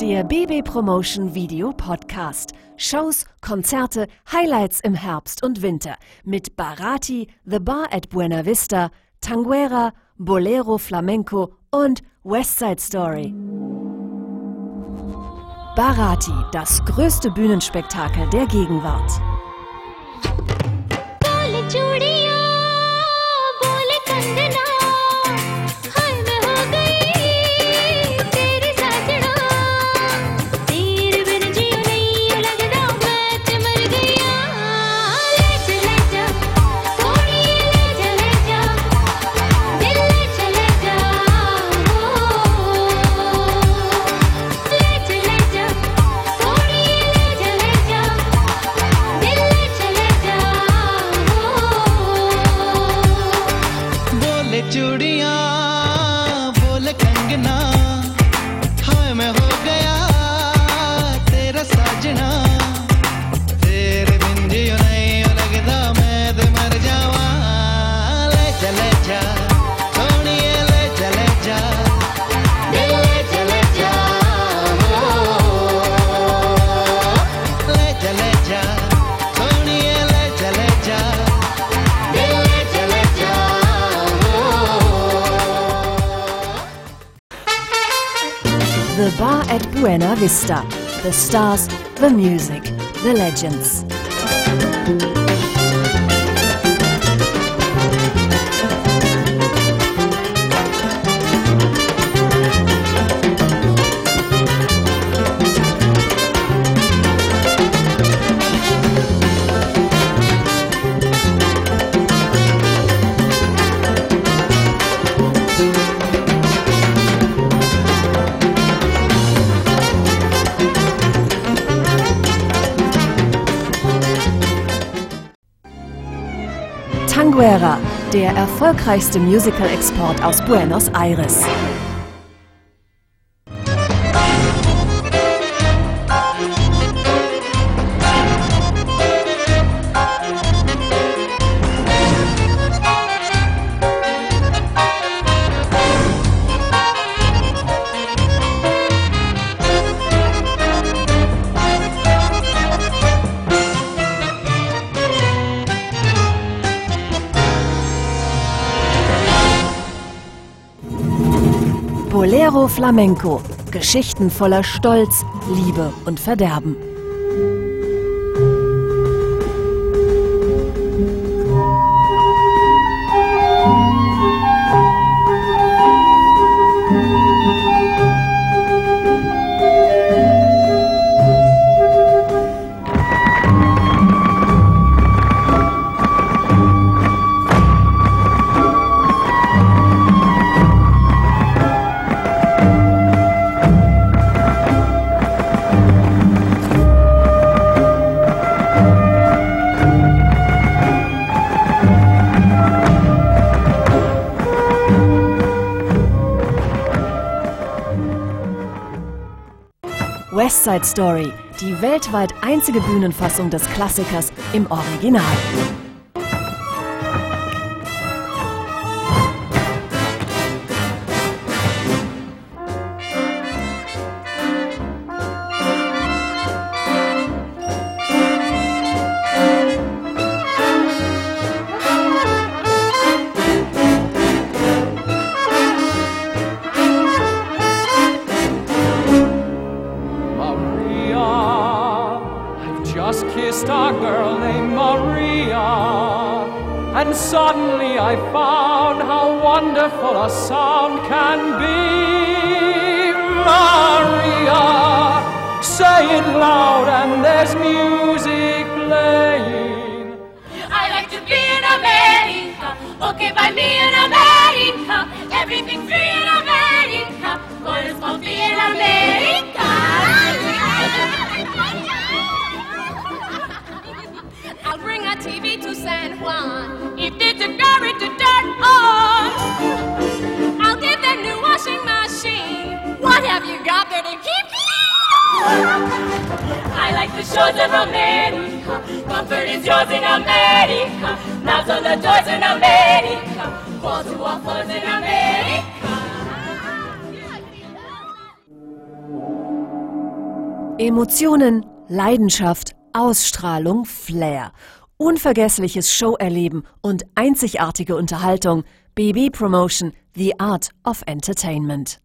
Der BB Promotion Video Podcast. Shows, Konzerte, Highlights im Herbst und Winter mit Barati, The Bar at Buena Vista, Tanguera, Bolero Flamenco und West Side Story. Barati, das größte Bühnenspektakel der Gegenwart. The Bar at Buena Vista. The stars, the music, the legends. Tanguera, der erfolgreichste Musical-Export aus Buenos Aires. Bolero Flamenco. Geschichten voller Stolz, Liebe und Verderben. West Side Story, die weltweit einzige Bühnenfassung des Klassikers im Original. And suddenly I found how wonderful a sound can be. Maria, say it loud, and there's music playing. I like to be in America. Okay, by me in America. Everything's free in America. What is supposed to be in America? I'll bring a TV to San Juan. If it's a curry to dirt I'll give that new washing machine. What have you got there to keep you? I like the shores of America. Comfort is yours in America. Knobs on the doors in America. Balls to waffles in America. Emotionen, Leidenschaft, Ausstrahlung, Flair. Unvergessliches Showerleben und einzigartige Unterhaltung. BB Promotion, The Art of Entertainment.